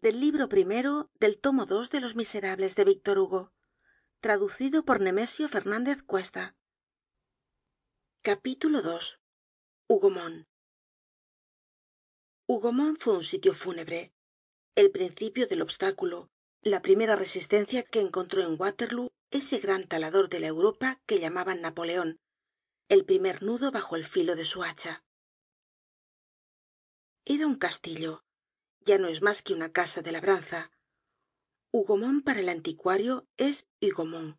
del libro primero del tomo dos de los miserables de víctor hugo traducido por nemesio fernandez cuesta. Hougomont hougomont fue un sitio fúnebre el principio del obstáculo la primera resistencia que encontró en waterlóo ese gran talador de la europa que llamaban napoleon el primer nudo bajo el filo de su hacha. Era un castillo ya no es mas que una casa de labranza. Hougomont para el anticuario es hugomons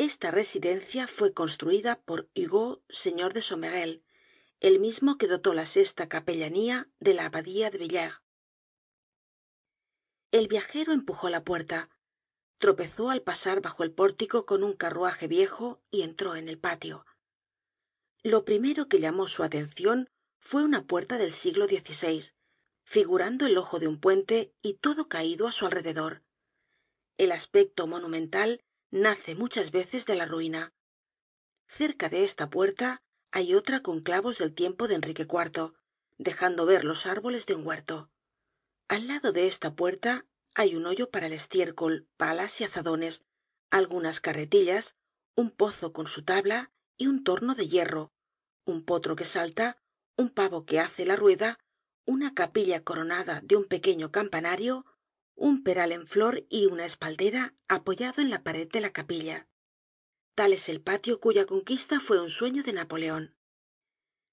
esta residencia fue construida por hugo señor de somerel el mismo que dotó la sesta capellanía de la abadía de villers. El viajero empujó la puerta tropezó al pasar bajo el pórtico con un carruaje viejo y entró en el patio. Lo primero que llamó su atencion fue una puerta del siglo figurando el ojo de un puente y todo caido á su alrededor. El aspecto monumental nace muchas veces de la ruina. Cerca de esta puerta hay otra con clavos del tiempo de enrique iv dejando ver los árboles de un huerto. Al lado de esta puerta hay un hoyo para el estiércol palas y azadones algunas carretillas un pozo con su tabla y un torno de hierro un potro que salta un pavo que hace la rueda una capilla coronada de un pequeño campanario un peral en flor y una espaldera apoyado en la pared de la capilla. Tal es el patio cuya conquista fue un sueño de napoleon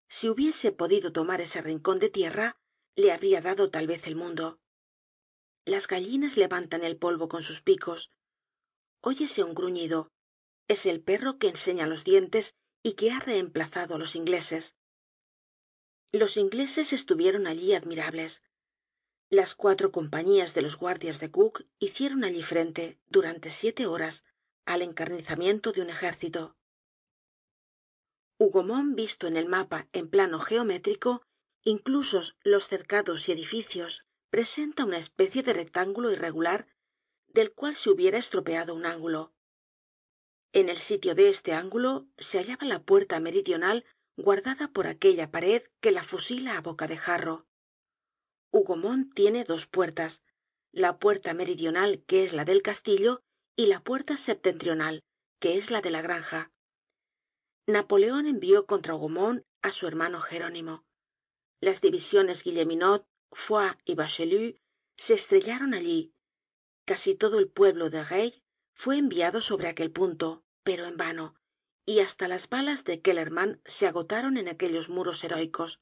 si hubiese podido tomar ese rincon de tierra le habría dado tal vez el mundo. Las gallinas levantan el polvo con sus picos. Óyese un gruñido. Es el perro que enseña los dientes y que ha reemplazado á los ingleses los ingleses estuvieron allí admirables. Las cuatro compañías de los guardias de cook hicieron allí frente durante siete horas al encarnizamiento de un ejército. Hougomont visto en el mapa en plano geométrico inclusos los cercados y edificios presenta una especie de rectángulo irregular del cual se hubiera estropeado un ángulo. En el sitio de este ángulo se hallaba la puerta meridional guardada por aquella pared que la fusila á boca de jarro. Hougomont tiene dos puertas la puerta meridional que es la del castillo y la puerta septentrional que es la de la granja. Napoleon envió contra hougomont á su hermano jerónimo. Las divisiones guilleminot foy y bachelu se estrellaron allí. Casi todo el pueblo de reille fue enviado sobre aquel punto pero en vano y hasta las balas de kellermann se agotaron en aquellos muros heroicos.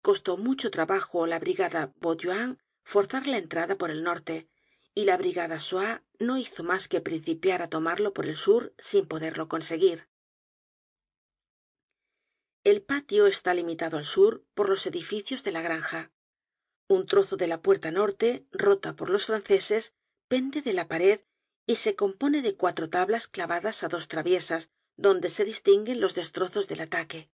Costó mucho trabajo á la brigada bauduin forzar la entrada por el norte y la brigada soye no hizo mas que principiar á tomarlo por el sur sin poderlo conseguir. El patio está limitado al sur por los edificios de la granja. Un trozo de la puerta norte rota por los franceses pende de la pared y se compone de cuatro tablas clavadas á dos traviesas donde se distinguen los destrozos del ataque.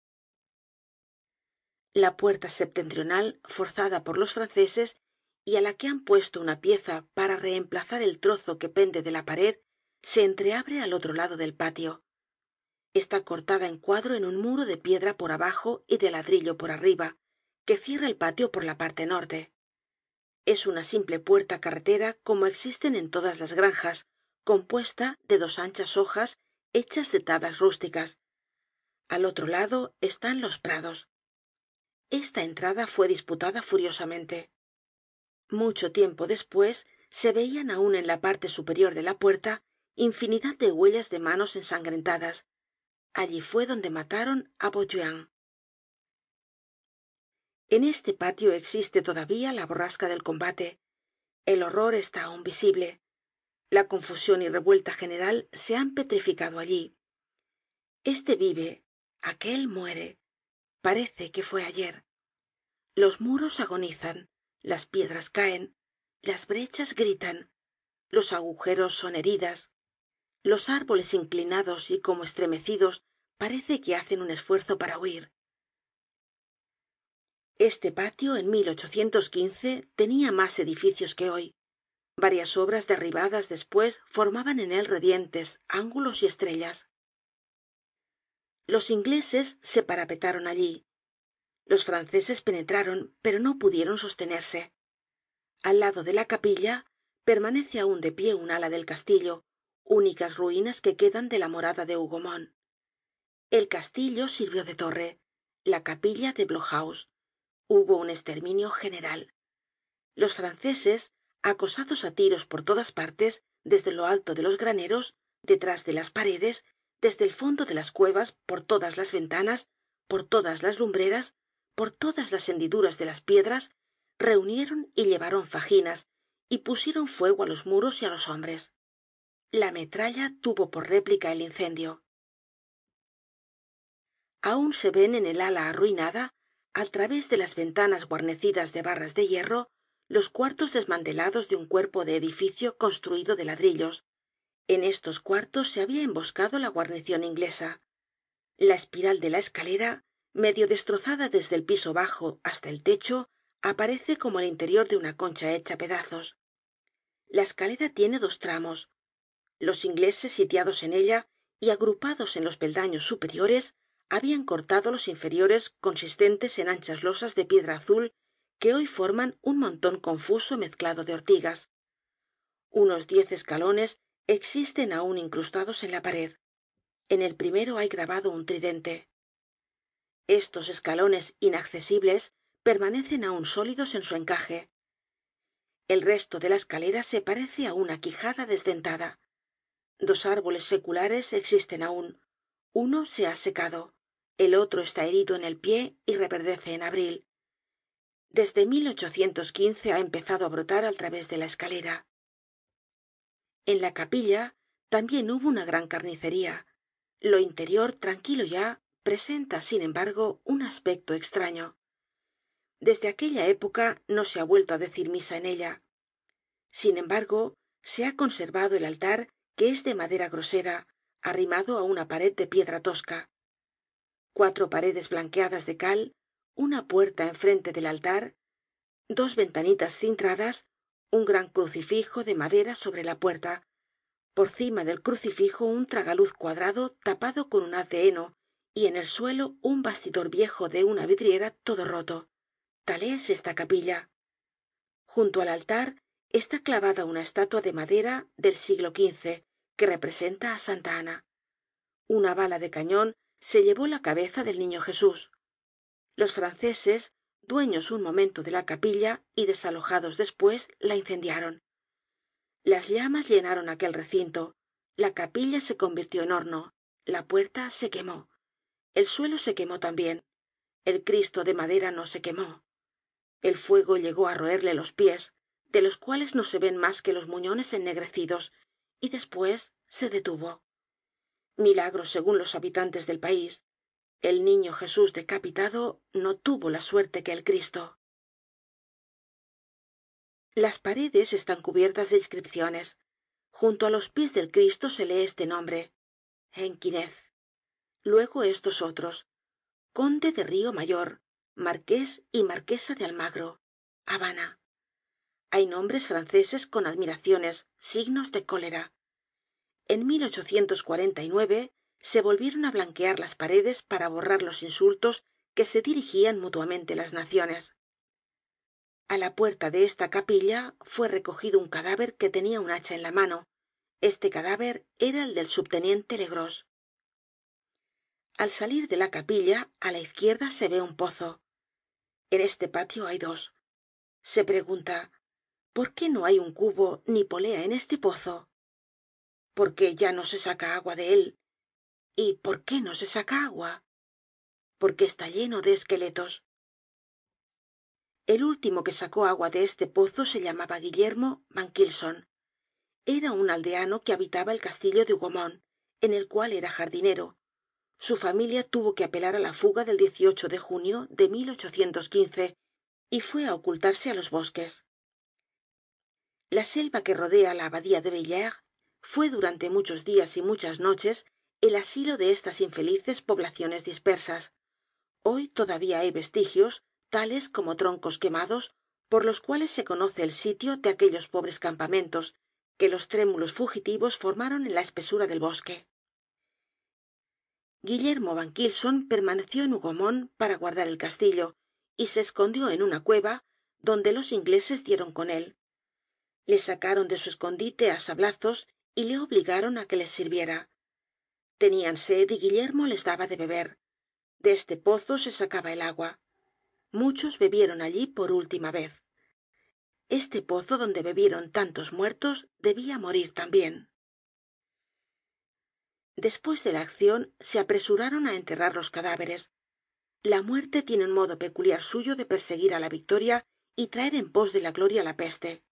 La puerta septentrional forzada por los franceses y á la que han puesto una pieza para reemplazar el trozo que pende de la pared se entreabre al otro lado del patio. Está cortada en cuadro en un muro de piedra por abajo y de ladrillo por arriba que cierra el patio por la parte norte. Es una simple puerta carretera como existen en todas las granjas compuesta de dos anchas hojas hechas de tablas rústicas. Al otro lado están los prados. Esta entrada fue disputada furiosamente. Mucho tiempo despues se veian aun en la parte superior de la puerta infinidad de huellas de manos ensangrentadas. Allí fue donde mataron á bauduin en este patio existe todavía la borrasca del combate. El horror está aun visible la confusion y revuelta general se han petrificado allí. Este vive aquel muere. Parece que fue ayer. Los muros agonizan las piedras caen las brechas gritan los agujeros son heridas los árboles inclinados y como estremecidos parece que hacen un esfuerzo para huir. Este patio en tenia mas edificios que hoy varias obras derribadas despues formaban en él redientes ángulos y estrellas. Los ingleses se parapetaron allí. Los franceses penetraron pero no pudieron sostenerse. Al lado de la capilla permanece aun de pie un ala del castillo únicas ruinas que quedan de la morada de hougomont. El castillo sirvió de torre la capilla de blockhaus. Hubo un esterminio general. Los franceses acosados á tiros por todas partes desde lo alto de los graneros detrás de las paredes desde el fondo de las cuevas por todas las ventanas por todas las lumbreras por todas las hendiduras de las piedras reunieron y llevaron faginas y pusieron fuego á los muros y á los hombres. La metralla tuvo por réplica el incendio. Aun se ven en el ala arruinada al través de las ventanas guarnecidas de barras de hierro los cuartos desmantelados de un cuerpo de edificio construido de ladrillos. En estos cuartos se habia emboscado la guarnicion inglesa. La espiral de la escalera medio destrozada desde el piso bajo hasta el techo aparece como el interior de una concha hecha pedazos. La escalera tiene dos tramos. Los ingleses sitiados en ella y agrupados en los peldaños superiores habian cortado los inferiores consistentes en anchas losas de piedra azul que hoy forman un monton confuso mezclado de ortigas. Unos diez escalones existen aun incrustados en la pared. En el primero hay grabado un tridente. Estos escalones inaccesibles permanecen aun sólidos en su encaje. El resto de la escalera se parece á una quijada desdentada. Dos árboles seculares existen aun uno se ha secado el otro está herido en el pie y reverdece en abril desde ha empezado á brotar al través de la escalera. En la capilla también hubo una gran carnicería. Lo interior tranquilo ya presenta sin embargo un aspecto estraño desde aquella época no se ha vuelto á decir misa en ella. Sin embargo se ha conservado el altar que es de madera grosera arrimado á una pared de piedra tosca. Cuatro paredes blanqueadas de cal una puerta en frente del altar dos ventanitas cintradas un gran crucifijo de madera sobre la puerta. Por cima del crucifijo un tragaluz cuadrado tapado con un haz de heno y en el suelo un bastidor viejo de una vidriera todo roto. Tal es esta capilla. Junto al altar está clavada una estatua de madera del siglo xv que representa á santa ana. Una bala de cañon se llevó la cabeza del niño jesús los franceses dueños un momento de la capilla y desalojados despues la incendiaron. Las llamas llenaron aquel recinto la capilla se convirtió en horno la puerta se quemó el suelo se quemó también el cristo de madera no se quemó. El fuego llegó á roerle los pies de los cuales no se ven mas que los muñones ennegrecidos y despues se detuvo. Milagro segun los habitantes del país el niño jesús decapitado no tuvo la suerte que el cristo. Las paredes están cubiertas de inscripciones. Junto á los pies del cristo se lee este nombre henquinez luego estos otros conde de rio mayor marqués y marquesa de almagro habana. Hay nombres franceses con admiraciones signos de cólera. En se volvieron á blanquear las paredes para borrar los insultos que se dirigían mutuamente las naciones. A la puerta de esta capilla fue recogido un cadáver que tenia un hacha en la mano. Este cadáver era el del subteniente legros. Al salir de la capilla á la izquierda se ve un pozo. En este patio hay dos. Se pregunta por qué no hay un cubo ni polea en este pozo por qué ya no se saca agua de él y por qué no se saca agua porque está lleno de esqueletos. El último que sacó agua de este pozo se llamaba guillermo van kylson era un aldeano que habitaba el castillo de hougomont en el cual era jardinero. Su familia tuvo que apelar á la fuga del de junio de y fue á ocultarse á los bosques. La selva que rodea la abadía de villers fue durante muchos días y muchas noches el asilo de estas infelices poblaciones dispersas. Hoy todavía hay vestigios tales como troncos quemados por los cuales se conoce el sitio de aquellos pobres campamentos que los trémulos fugitivos formaron en la espesura del bosque. Guillermo van kylson permaneció en hougomont para guardar el castillo y se escondió en una cueva donde los ingleses dieron con él. Le sacaron de su escondite á sablazos y le obligaron á que les sirviera tenían sed y guillermo les daba de beber. De este pozo se sacaba el agua. Muchos bebieron allí por última vez. Este pozo donde bebieron tantos muertos debia morir también. Despues de la accion se apresuraron á enterrar los cadáveres. La muerte tiene un modo peculiar suyo de perseguir á la victoria y traer en pos de la gloria la peste.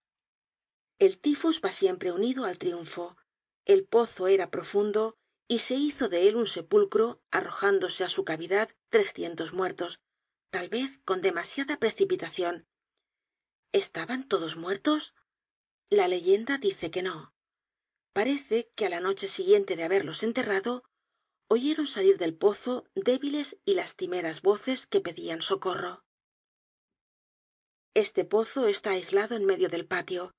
El tifus va siempre unido al triunfo. El pozo era profundo y se hizo de él un sepulcro arrojándose á su cavidad trescientos muertos tal vez con demasiada precipitacion estaban todos muertos la leyenda dice que no. Parece que á la noche siguiente de haberlos enterrado oyeron salir del pozo débiles y lastimeras voces que pedian socorro. Este pozo está aislado en medio del patio.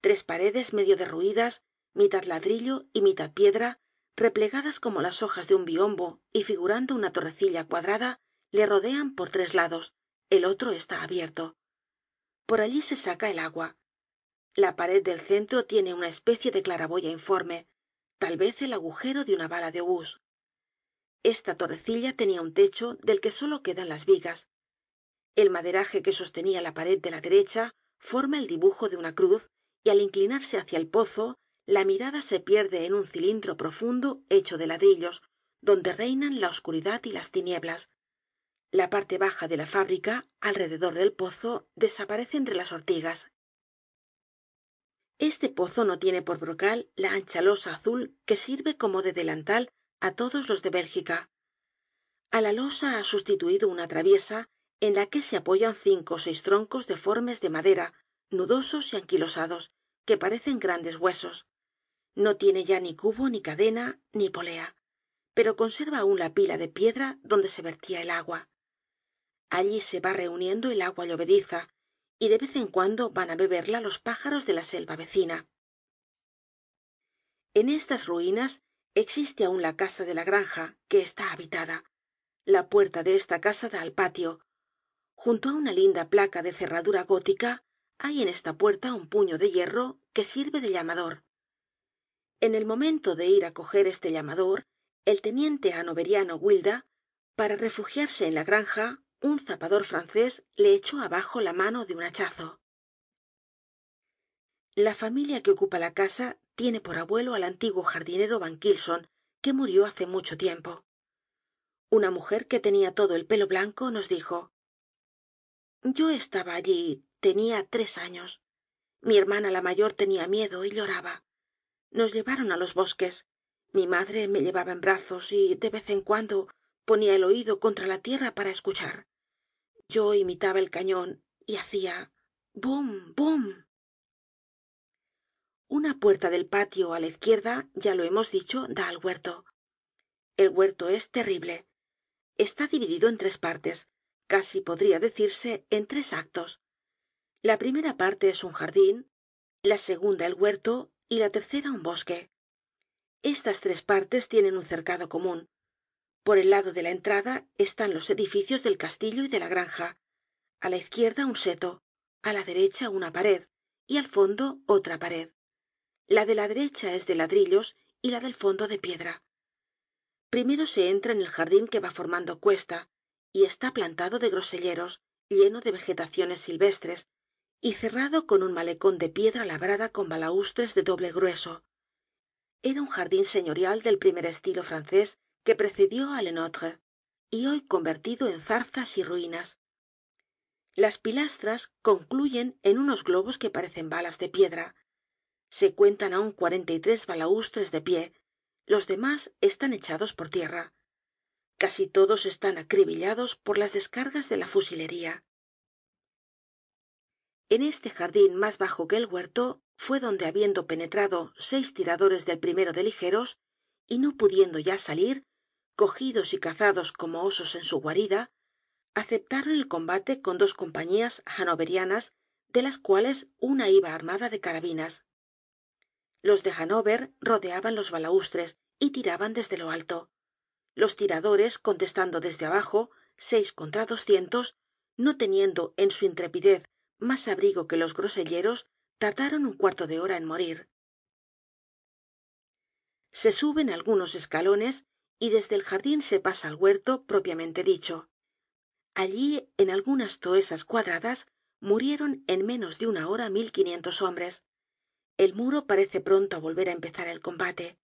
Tres paredes medio derruidas mitad ladrillo y mitad piedra replegadas como las hojas de un biombo y figurando una torrecilla cuadrada le rodean por tres lados. El otro está abierto. Por allí se saca el agua. La pared del centro tiene una especie de claraboya informe tal vez el agujero de una bala de obús. Esta torrecilla tenia un techo del que solo quedan las vigas. El maderaje que sostenia la pared de la derecha forma el dibujo de una cruz y al inclinarse hacia el pozo la mirada se pierde en un cilindro profundo hecho de ladrillos donde reinan la oscuridad y las tinieblas. La parte baja de la fábrica alrededor del pozo desaparece entre las ortigas. Este pozo no tiene por brocal la ancha losa azul que sirve como de delantal á todos los de bélgica. A la losa ha sustituido una traviesa en la que se apoyan cinco ó seis troncos deformes de madera nudosos y anquilosados que parecen grandes huesos no tiene ya ni cubo ni cadena ni polea pero conserva aun la pila de piedra donde se vertia el agua. Allí se va reuniendo el agua llovediza y de vez en cuando van á beberla los pájaros de la selva vecina. En estas ruinas existe aun la casa de la granja que está habitada la puerta de esta casa da al patio. Junto á una linda placa de cerradura gótica hay en esta puerta un puño de hierro que sirve de llamador en el momento de ir á coger este llamador el teniente hannoveriano wilda para refugiarse en la granja un zapador francés le echó abajo la mano de un hachazo. La familia que ocupa la casa tiene por abuelo al antiguo jardinero van kylson que murió hace mucho tiempo. Una mujer que tenia todo el pelo blanco nos dijo yo estaba allí tenia tres años. Mi hermana la mayor tenia miedo y lloraba nos llevaron á los bosques. Mi madre me llevaba en brazos y de vez en cuando ponia el oido contra la tierra para escuchar. Yo imitaba el cañon y hacia bum bum. Una puerta del patio á la izquierda ya lo hemos dicho da al huerto. El huerto es terrible. Está dividido en tres partes casi podría decirse en tres actos. La primera parte es un jardin la segunda el huerto y la tercera un bosque. Estas tres partes tienen un cercado comun por el lado de la entrada están los edificios del castillo y de la granja. A la izquierda un seto á la derecha una pared y al fondo otra pared. La de la derecha es de ladrillos y la del fondo de piedra. Primero se entra en el jardin que va formando cuesta y está plantado de groselleros lleno de vegetaciones silvestres y cerrado con un malecon de piedra labrada con balaustres de doble grueso. Era un jardin señorial del primer estilo francés que precedió á le nôtre y hoy convertido en zarzas y ruinas. Las pilastras concluyen en unos globos que parecen balas de piedra. Se cuentan aun cuarenta y tres balaustres de pie los demás están echados por tierra. Casi todos están acribillados por las descargas de la fusilería en este jardin más bajo que el huerto fue donde habiendo penetrado seis tiradores del primero de ligeros y no pudiendo ya salir cogidos y cazados como osos en su guarida aceptaron el combate con dos compañías hannoverianas de las cuales una iba armada de carabinas. Los de hannover rodeaban los balaustres y tiraban desde lo alto. Los tiradores contestando desde abajo seis contra doscientos no teniendo en su intrepidez más abrigo que los groselleros tardaron un cuarto de hora en morir. Se suben algunos escalones y desde el jardin se pasa al huerto propiamente dicho. Allí en algunas toesas cuadradas murieron en menos de una hora mil quinientos hombres. El muro parece pronto á volver á empezar el combate.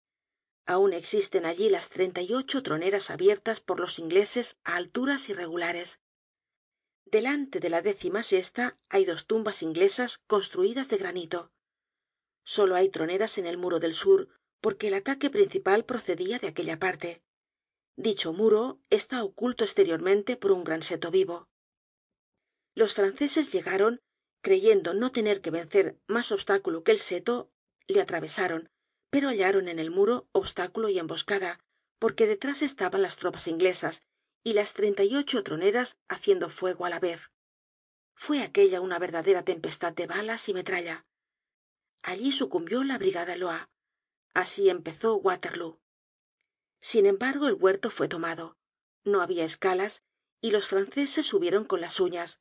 Aun existen allí las treinta y ocho troneras abiertas por los ingleses á alturas irregulares delante de la décima sesta hay dos tumbas inglesas construidas de granito. Solo hay troneras en el muro del sur porque el ataque principal procedia de aquella parte. Dicho muro está oculto esteriormente por un gran seto vivo. Los franceses llegaron creyendo no tener que vencer mas obstáculo que el seto le atravesaron pero hallaron en el muro obstáculo y emboscada porque detrás estaban las tropas inglesas y las treinta y ocho troneras haciendo fuego á la vez. Fue aquella una verdadera tempestad de balas y metralla. Allí sucumbió la brigada loire así empezó waterloo. Sin embargo el huerto fue tomado. No habia escalas y los franceses subieron con las uñas.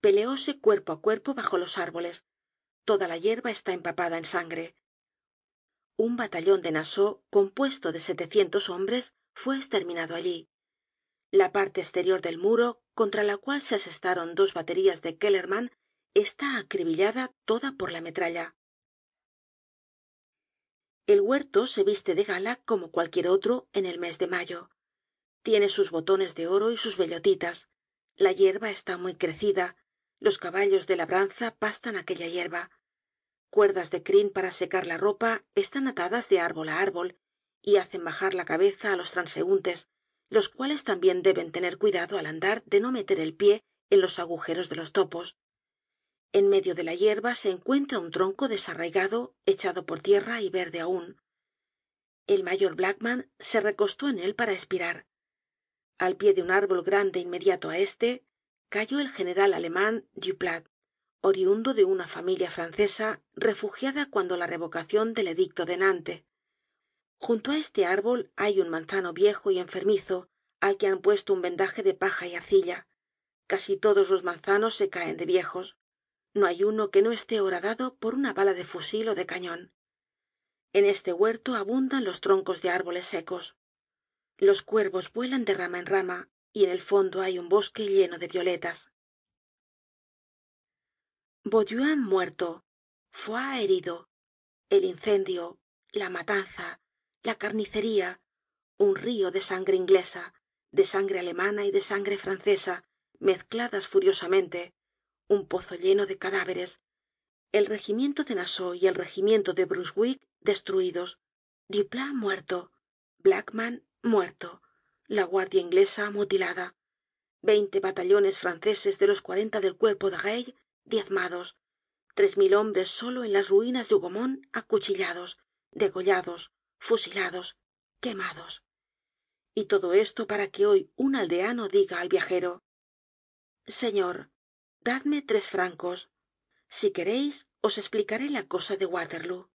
Peleóse cuerpo á cuerpo bajo los árboles. Toda la yerba está empapada en sangre. Un batallon de nassau compuesto de setecientos hombres fue esterminado allí la parte esterior del muro contra la cual se asestaron dos baterías de kellermann está acribillada toda por la metralla. El huerto se viste de gala como cualquier otro en el mes de mayo. Tiene sus botones de oro y sus bellotitas. La yerba está muy crecida. Los caballos de labranza pastan aquella yerba cuerdas de crin para secar la ropa están atadas de árbol á árbol y hacen bajar la cabeza á los transeuntes los cuales también deben tener cuidado al andar de no meter el pie en los agujeros de los topos. En medio de la yerba se encuentra un tronco desarraigado echado por tierra y verde aun el mayor blackman se recostó en él para espirar al pie de un árbol grande inmediato á este cayó el general aleman duplat oriundo de una familia francesa refugiada cuando la revocacion del edicto de nantes junto á este árbol hay un manzano viejo y enfermizo al que han puesto un vendaje de paja y arcilla. Casi todos los manzanos se caen de viejos. No hay uno que no esté horadado por una bala de fusil ó de cañon en este huerto abundan los troncos de árboles secos. Los cuervos vuelan de rama en rama y en el fondo hay un bosque lleno de violetas. Bauduin muerto. Foy herido. El incendio la matanza la carnicería un río de sangre inglesa de sangre alemana y de sangre francesa mezcladas furiosamente un pozo lleno de cadáveres el regimiento de nassau y el regimiento de brunswick destruidos duplat muerto blackman muerto la guardia inglesa mutilada veinte batallones franceses de los cuarenta del cuerpo de reille diezmados tres mil hombres solo en las ruinas de hougomont acuchillados degollados fusilados quemados. Y todo esto para que hoy un aldeano diga al viajero señor dadme tres francos. Si quereis os esplicaré la cosa de waterloo